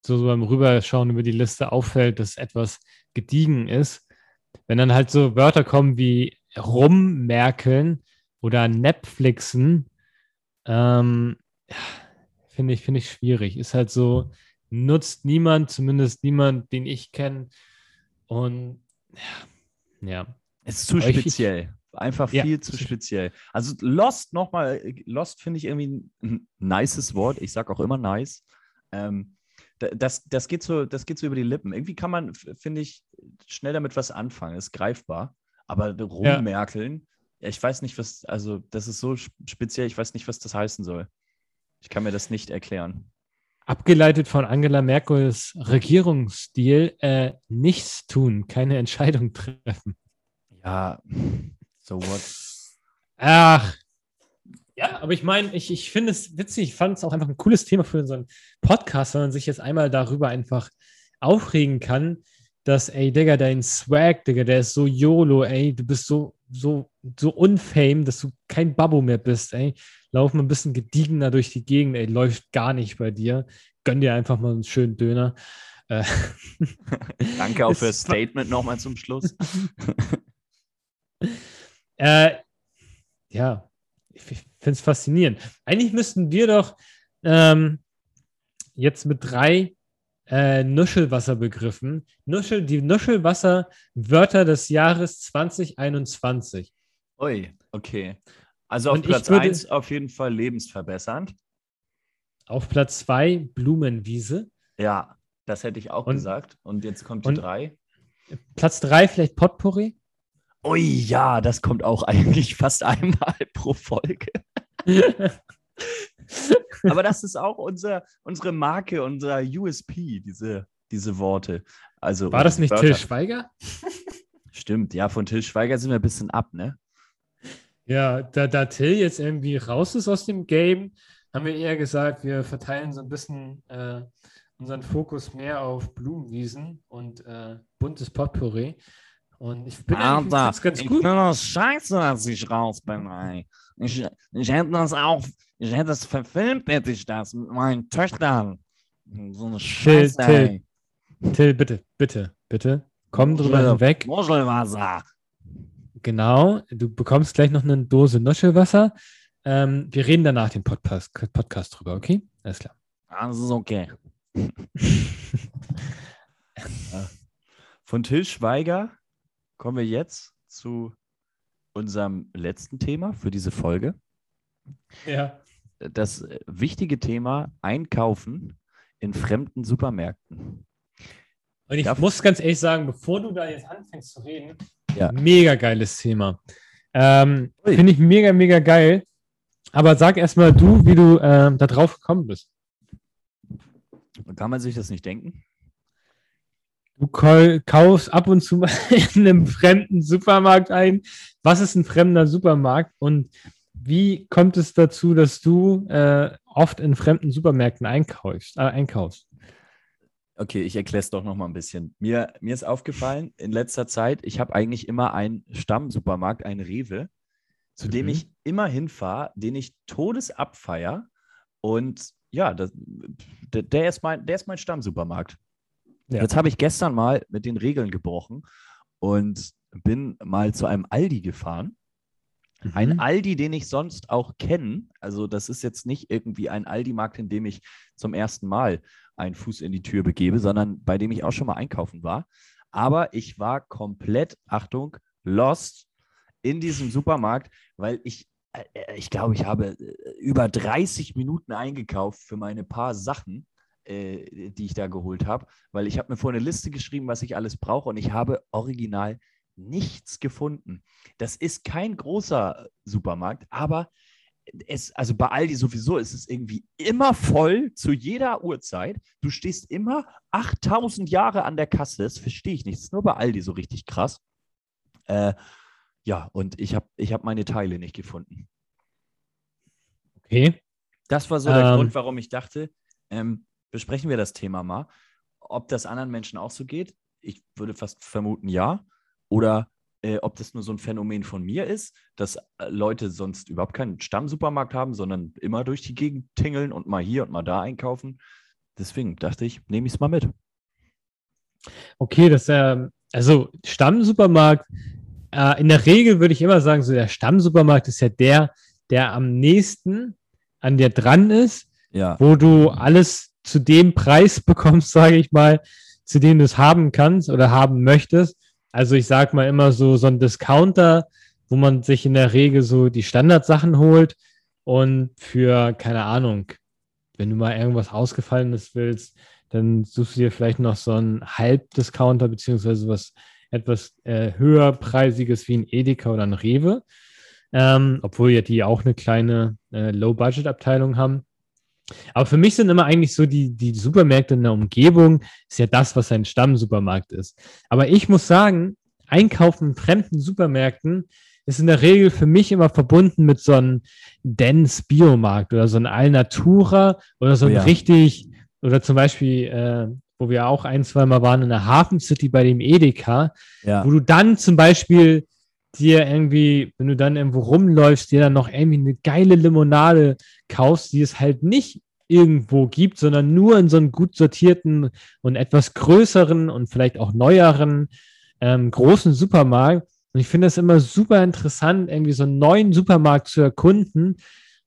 so, beim Rüberschauen über die Liste auffällt, dass etwas gediegen ist. Wenn dann halt so Wörter kommen wie rummerkeln oder Netflixen, ähm, finde ich, finde ich schwierig. Ist halt so, nutzt niemand, zumindest niemand, den ich kenne. Und ja, ja. Es ist zu Aber speziell. Einfach Ja. viel zu speziell. Also Lost nochmal, Lost finde ich irgendwie ein nices Wort. Ich sage auch immer nice. Ähm, da- das, das, geht so, das geht so über die Lippen. Irgendwie kann man, finde ich, schnell damit was anfangen. Ist greifbar. Aber rummerkeln, ja. ich weiß nicht, was, also das ist so sp- speziell, ich weiß nicht, was das heißen soll. Ich kann mir das nicht erklären. Abgeleitet von Angela Merkels Regierungsstil, äh, nichts tun, keine Entscheidung treffen. Ja, so what? Ach. Ja, aber ich meine, ich, ich finde es witzig, ich fand es auch einfach ein cooles Thema für unseren Podcast, wenn man sich jetzt einmal darüber einfach aufregen kann, dass, ey, Digga, dein Swag, Digga, der ist so YOLO, ey, du bist so, so, so unfame, dass du kein Babbo mehr bist, ey. Lauf mal ein bisschen gediegener durch die Gegend, ey, läuft gar nicht bei dir. Gönn dir einfach mal einen schönen Döner. Äh, Danke auch fürs Statement nochmal zum Schluss. Äh, ja, ich finde es faszinierend. Eigentlich müssten wir doch ähm, jetzt mit drei äh, Nuschelwasserbegriffen, Nuschel, die Nuschelwasser-Wörter des Jahres 2021. Ui, okay. Also auf Und Platz würde- 1 auf jeden Fall lebensverbessernd. Auf Platz zwei Blumenwiese. Ja, das hätte ich auch Und- gesagt. Und jetzt kommt die und- 3. Platz drei vielleicht Potpourri. Ui, ja, das kommt auch eigentlich fast einmal pro Folge. Aber das ist auch unser, unsere Marke, unser USP, diese, diese Worte. Also War das nicht Wörter. Till Schweiger? Stimmt, ja, von Till Schweiger sind wir ein bisschen ab, ne? Ja, da, da Till jetzt irgendwie raus ist aus dem Game, haben wir eher gesagt, wir verteilen so ein bisschen äh, unseren Fokus mehr auf Blumenwiesen und äh, buntes Potpourri. Und ich bin Alter, ganz, ganz ich gut. finde das scheiße, dass ich raus bin, ey. Ich, ich hätte das auch, ich hätte das verfilmt, hätte ich das mit meinen Töchtern. So eine Scheiße, Till. ey. Till, bitte, bitte, bitte, komm drüber hinweg. Muschelwasser. Genau, du bekommst gleich noch eine Dose Nuschelwasser. Ähm, wir reden danach den Podcast, Podcast drüber, okay? Alles klar. Das ist okay. Von Till Schweiger kommen wir jetzt zu unserem letzten Thema für diese Folge. Ja. Das äh, wichtige Thema Einkaufen in fremden Supermärkten. Und ich Darf- muss ganz ehrlich sagen, bevor du da jetzt anfängst zu reden, Ja. mega geiles Thema. Ähm. Finde ich mega, mega geil. Aber sag erstmal du, wie du ähm, da drauf gekommen bist. Kann man sich das nicht denken? Du kau- kaufst ab und zu mal in einem fremden Supermarkt ein. Was ist ein fremder Supermarkt und wie kommt es dazu, dass du äh, oft in fremden Supermärkten einkaufst? Äh, einkaufst? Okay, ich erkläre es doch noch mal ein bisschen. Mir, mir ist aufgefallen in letzter Zeit, ich habe eigentlich immer einen Stammsupermarkt, einen Rewe, zu dem Mhm. ich immer hinfahre, den ich todesabfeier. Und ja, das, der, der, ist mein, der ist mein Stammsupermarkt. Ja. Jetzt habe ich gestern mal mit den Regeln gebrochen und bin mal zu einem Aldi gefahren. Ein Mhm. Aldi, den ich sonst auch kenne. Also, das ist jetzt nicht irgendwie ein Aldi-Markt, in dem ich zum ersten Mal einen Fuß in die Tür begebe, sondern bei dem ich auch schon mal einkaufen war. Aber ich war komplett, Achtung, lost in diesem Supermarkt, weil ich, äh, äh, ich glaube, ich habe äh, über 30 Minuten eingekauft für meine paar Sachen, äh, die ich da geholt habe, weil ich habe mir vorher eine Liste geschrieben, was ich alles brauche und ich habe original nichts gefunden. Das ist kein großer Supermarkt, aber es, also bei Aldi sowieso ist es irgendwie immer voll zu jeder Uhrzeit. Du stehst immer 8000 Jahre an der Kasse. Das verstehe ich nicht. Das ist nur bei Aldi so richtig krass. Äh, ja, und ich habe ich hab meine Teile nicht gefunden. Okay. Das war so der Ähm. Grund, warum ich dachte, ähm, besprechen wir das Thema mal. Ob das anderen Menschen auch so geht, ich würde fast vermuten, ja. Oder äh, ob das nur so ein Phänomen von mir ist, dass äh, Leute sonst überhaupt keinen Stammsupermarkt haben, sondern immer durch die Gegend tingeln und mal hier und mal da einkaufen. Deswegen dachte ich, nehme ich es mal mit. Okay, das ähm, also Stammsupermarkt, äh, in der Regel würde ich immer sagen, so der Stammsupermarkt ist ja der, der am nächsten an dir dran ist, Ja. wo du alles zu dem Preis bekommst, sage ich mal, zu dem du es haben kannst oder haben möchtest. Also ich sage mal immer so, so ein Discounter, wo man sich in der Regel so die Standardsachen holt und für, keine Ahnung, wenn du mal irgendwas Ausgefallenes willst, dann suchst du dir vielleicht noch so einen Halbdiscounter beziehungsweise was etwas äh, höherpreisiges wie ein Edeka oder ein Rewe, ähm, obwohl ja die auch eine kleine äh, Low-Budget-Abteilung haben. Aber für mich sind immer eigentlich so die, die Supermärkte in der Umgebung, ist ja das, was ein Stammsupermarkt ist. Aber ich muss sagen, Einkaufen in fremden Supermärkten ist in der Regel für mich immer verbunden mit so einem Dens Biomarkt oder so ein Alnatura oder so Oh ein ja. richtig, oder zum Beispiel, äh, wo wir auch ein, zwei Mal waren in der Hafen City bei dem Edeka, Ja. wo du dann zum Beispiel dir irgendwie, wenn du dann irgendwo rumläufst, dir dann noch irgendwie eine geile Limonade kaufst, die es halt nicht irgendwo gibt, sondern nur in so einem gut sortierten und etwas größeren und vielleicht auch neueren ähm, großen Supermarkt. Und ich finde das immer super interessant, irgendwie so einen neuen Supermarkt zu erkunden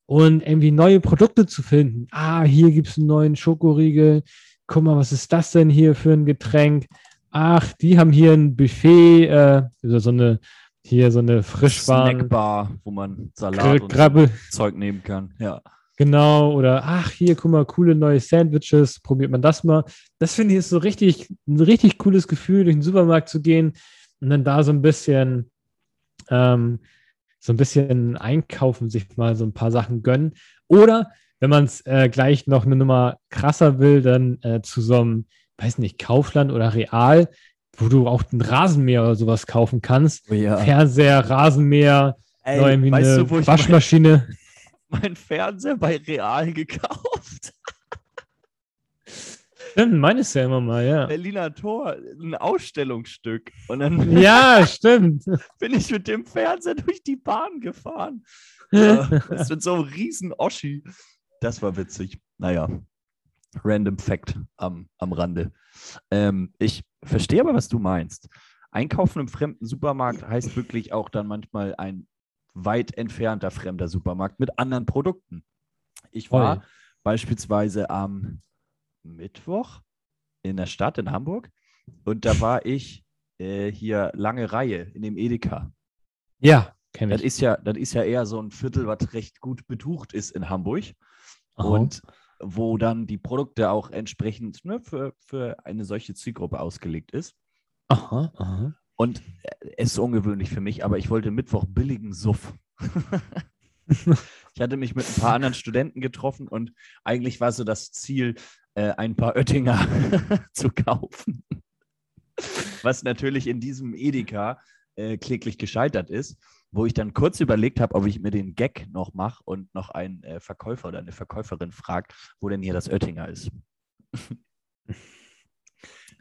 und irgendwie neue Produkte zu finden. Ah, hier gibt es einen neuen Schokoriegel. Guck mal, was ist das denn hier für ein Getränk? Ach, die haben hier ein Buffet, äh, also so eine, hier so eine Frischwaren, Snackbar, wo man Salat Gr- und Zeug nehmen kann. Ja. genau, oder ach, hier, guck mal, coole neue Sandwiches, probiert man das mal. Das finde ich ist so richtig, ein richtig cooles Gefühl, durch den Supermarkt zu gehen und dann da so ein bisschen, ähm, so ein bisschen einkaufen, sich mal so ein paar Sachen gönnen. Oder wenn man es äh, gleich noch eine Nummer krasser will, dann äh, zu so einem, weiß nicht, Kaufland oder Real, wo du auch einen Rasenmäher oder sowas kaufen kannst. Oh ja. Fernseher, Rasenmäher, Ey, irgendwie weißt eine du, ich mein, Waschmaschine. mein Fernseher bei Real gekauft? Stimmt, meines ja immer mal, ja. Berliner Tor, ein Ausstellungsstück. Und dann Ja, stimmt. bin ich mit dem Fernseher durch die Bahn gefahren. Das ist mit so einem riesen Oschi. Das war witzig. Naja, random Fact am, am Rande. Ähm, ich verstehe aber, was du meinst. Einkaufen im fremden Supermarkt heißt wirklich auch dann manchmal ein weit entfernter fremder Supermarkt mit anderen Produkten. Ich war Voll. beispielsweise am Mittwoch in der Stadt in Hamburg und da war ich äh, hier lange Reihe in dem Edeka. Ja, kenne Das ich. ist ja, das ist ja eher so ein Viertel, was recht gut betucht ist in Hamburg Aha. und wo dann die Produkte auch entsprechend ne, für, für eine solche Zielgruppe ausgelegt ist. aha, aha. Und äh, es ist ungewöhnlich für mich, aber ich wollte Mittwoch billigen Suff. ich hatte mich mit ein paar anderen Studenten getroffen und eigentlich war so das Ziel, äh, ein paar Oettinger zu kaufen. Was natürlich in diesem Edeka äh, kläglich gescheitert ist, wo ich dann kurz überlegt habe, ob ich mir den Gag noch mache und noch einen äh, Verkäufer oder eine Verkäuferin fragt, wo denn hier das Oettinger ist.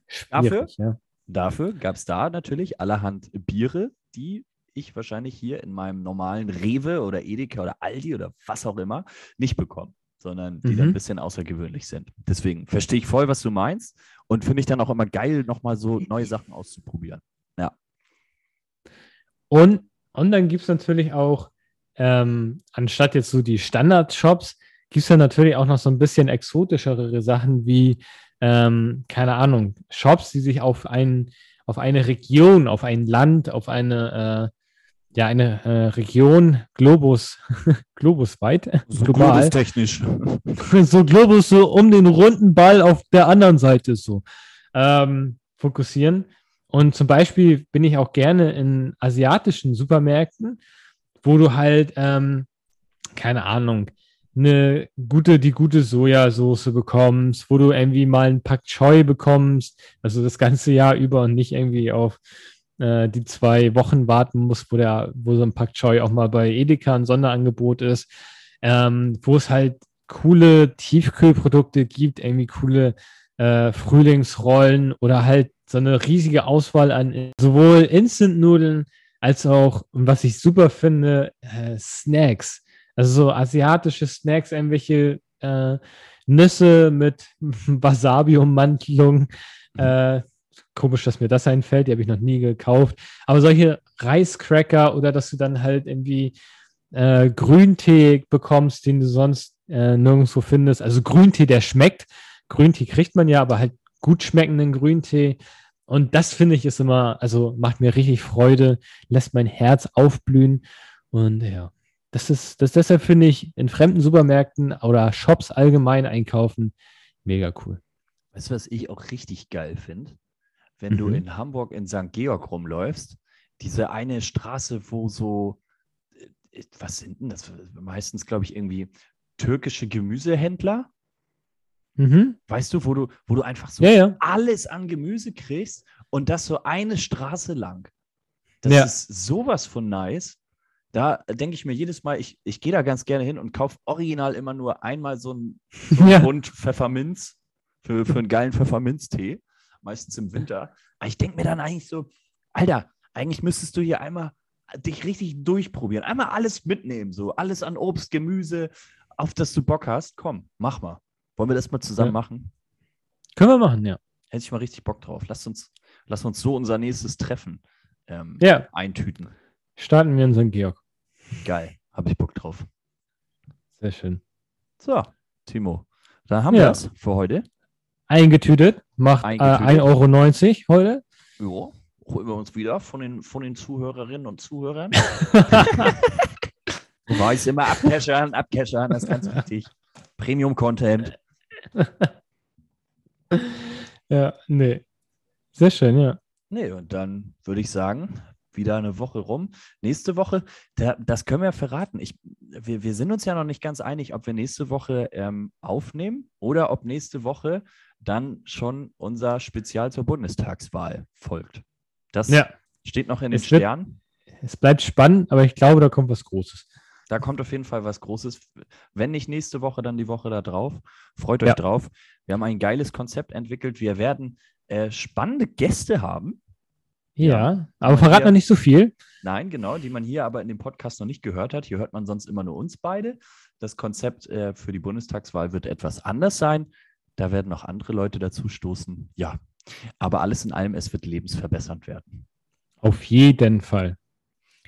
schwierig. Ja. Dafür gab es da natürlich allerhand Biere, die ich wahrscheinlich hier in meinem normalen Rewe oder Edeka oder Aldi oder was auch immer nicht bekomme, sondern die dann Mhm. ein bisschen außergewöhnlich sind. Deswegen verstehe ich voll, was du meinst und finde ich dann auch immer geil, nochmal so neue Sachen auszuprobieren. Und, und dann gibt es natürlich auch, ähm, anstatt jetzt so die Standard-Shops, gibt es dann natürlich auch noch so ein bisschen exotischere Sachen wie, ähm, keine Ahnung, Shops, die sich auf, ein, auf eine Region, auf ein Land, auf eine, äh, ja, eine äh, Region, Globus, globusweit, global, technisch. so Globus so um den runden Ball auf der anderen Seite so ähm, fokussieren. Und zum Beispiel bin ich auch gerne in asiatischen Supermärkten, wo du halt, ähm, keine Ahnung, eine gute, die gute Sojasauce bekommst, wo du irgendwie mal ein Pak Choi bekommst, also das ganze Jahr über und nicht irgendwie auf äh, die zwei Wochen warten musst, wo der, wo so ein Pak Choi auch mal bei Edeka ein Sonderangebot ist, ähm, wo es halt coole Tiefkühlprodukte gibt, irgendwie coole äh, Frühlingsrollen oder halt so eine riesige Auswahl an sowohl Instant-Nudeln als auch, was ich super finde, äh, Snacks. Also so asiatische Snacks, irgendwelche äh, Nüsse mit Wasabi-Ummantelung. Äh, komisch, dass mir das einfällt, die habe ich noch nie gekauft. Aber solche Reiscracker oder dass du dann halt irgendwie äh, Grüntee bekommst, den du sonst äh, nirgendwo findest. Also Grüntee, der schmeckt. Grüntee kriegt man ja, aber halt gut schmeckenden Grüntee. Und das finde ich ist immer, also macht mir richtig Freude, lässt mein Herz aufblühen. Und ja, das ist, das deshalb finde ich in fremden Supermärkten oder Shops allgemein einkaufen mega cool. Weißt du, was ich auch richtig geil finde? Wenn du Mhm. in Hamburg in St. Georg rumläufst, diese eine Straße, wo so, äh, was sind denn das? Meistens, glaube ich, irgendwie türkische Gemüsehändler. Mhm. Weißt du, wo du, wo du einfach so Ja, ja. alles an Gemüse kriegst und das so eine Straße lang. Das Ja. ist sowas von nice. Da denke ich mir jedes Mal, ich, ich gehe da ganz gerne hin und kaufe original immer nur einmal so einen, so einen. Bund Pfefferminz für, für einen geilen Pfefferminztee, meistens im Winter. Aber ich denke mir dann eigentlich so, Alter, eigentlich müsstest du hier einmal dich richtig durchprobieren. Einmal alles mitnehmen, so alles an Obst, Gemüse, auf das du Bock hast. Komm, mach mal. Wollen wir das mal zusammen Ja. machen? Können wir machen, ja. Hätte ich mal richtig Bock drauf. Lass uns, lass uns so unser nächstes Treffen ähm, Ja, eintüten. starten wir in St. Georg. Geil. Habe ich Bock drauf. Sehr schön. So, Timo. Dann haben Ja. wir es für heute. Eingetütet, macht Eingetütet. Äh, 1,90 Euro heute. Ja, holen wir uns wieder von den, von den Zuhörerinnen und Zuhörern. Du weißt immer abcashern, abcashern, das ist ganz wichtig. Premium-Content. Ja, nee. Sehr schön, ja. Nee, und dann würde ich sagen, wieder eine Woche rum. Nächste Woche, da, das können wir verraten. Ich, wir, wir sind uns ja noch nicht ganz einig, ob wir nächste Woche ähm, aufnehmen oder ob nächste Woche dann schon unser Spezial zur Bundestagswahl folgt. Das Ja, steht noch in den Es wird- Sternen. es bleibt spannend, aber ich glaube, da kommt was Großes. Da kommt auf jeden Fall was Großes. Wenn nicht nächste Woche, dann die Woche da drauf. Freut euch Ja. drauf. Wir haben ein geiles Konzept entwickelt. Wir werden äh, spannende Gäste haben. Ja, Ja. aber Aber verrat hier- noch nicht so viel. Nein, genau, die man hier aber in dem Podcast noch nicht gehört hat. Hier hört man sonst immer nur uns beide. Das Konzept äh, für die Bundestagswahl wird etwas anders sein. Da werden noch andere Leute dazu stoßen. Ja, aber alles in allem, es wird lebensverbessernd werden. Auf jeden Fall.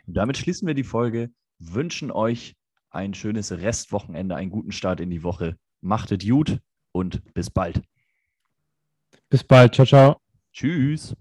Und damit schließen wir die Folge, wünschen euch ein schönes Restwochenende, einen guten Start in die Woche. Macht es gut und bis bald. Bis bald. Ciao, ciao. Tschüss.